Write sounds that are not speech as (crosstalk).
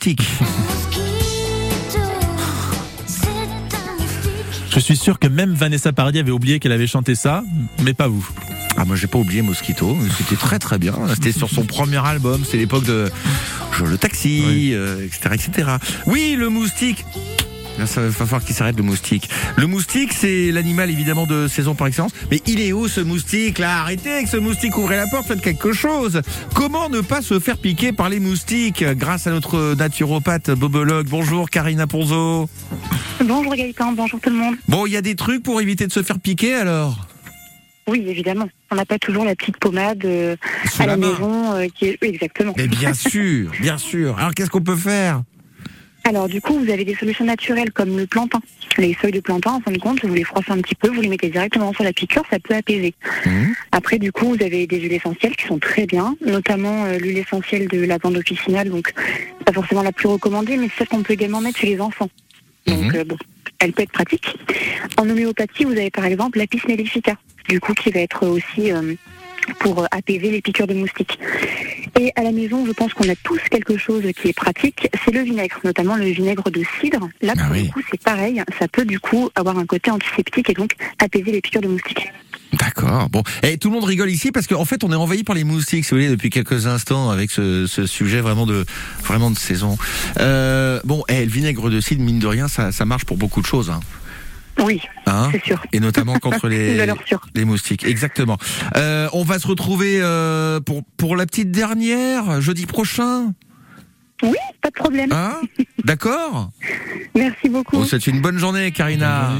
moustique. Je suis sûr que même Vanessa Paradis avait oublié qu'elle avait chanté ça, mais pas vous. Ah moi j'ai pas oublié Mosquito, c'était très très bien. C'était sur son premier album, c'est l'époque de Je le taxi, Oui. euh, etc., etc. Oui, le moustique. Là, ça va falloir qu'il s'arrête le moustique. Le moustique, c'est l'animal évidemment de saison par excellence. Mais il est où ce moustique là? Arrêtez avec ce moustique, ouvrez la porte, faites quelque chose. Comment ne pas se faire piquer par les moustiques grâce à notre naturopathe bobologue? Bonjour Karina Ponzo. Bonjour Gaëtan, bonjour tout le monde. Bon, il y a des trucs pour éviter de se faire piquer alors? Oui, évidemment. On n'a pas toujours la petite pommade euh, à la la, main. maison euh, qui est oui, exactement. Mais bien (laughs) sûr, bien sûr. Alors qu'est-ce qu'on peut faire? Alors du coup, vous avez des solutions naturelles comme le plantain. Les feuilles de plantain, en fin de compte, vous les froissez un petit peu, vous les mettez directement sur la piqûre, ça peut apaiser. Mhm. Après, du coup, vous avez des huiles essentielles qui sont très bien, notamment euh, l'huile essentielle de lavande officinale, donc pas forcément la plus recommandée, mais celle qu'on peut également mettre chez les enfants. Donc Mhm. euh, bon, elle peut être pratique. En homéopathie, vous avez par exemple l'apis mellifica, du coup qui va être aussi euh, pour apaiser les piqûres de moustiques. Et à la maison, je pense qu'on a tous quelque chose qui est pratique, c'est le vinaigre, notamment le vinaigre de cidre. Là, Ah pour oui. le coup, c'est pareil, ça peut du coup avoir un côté antiseptique et donc apaiser les piqûres de moustiques. D'accord. Bon, et tout le monde rigole ici parce qu'en fait, on est envahi par les moustiques, si vous voulez, depuis quelques instants avec ce, ce sujet vraiment de vraiment de saison. Euh, bon, eh, le vinaigre de cidre, mine de rien, ça, ça marche pour beaucoup de choses, hein. Oui, Hein c'est sûr. et notamment (laughs) contre les les moustiques. Exactement. Euh, on va se retrouver euh, pour pour la petite dernière jeudi prochain. Oui, pas de problème. Hein? D'accord? Merci beaucoup. Bon, c'est une bonne journée, Karina.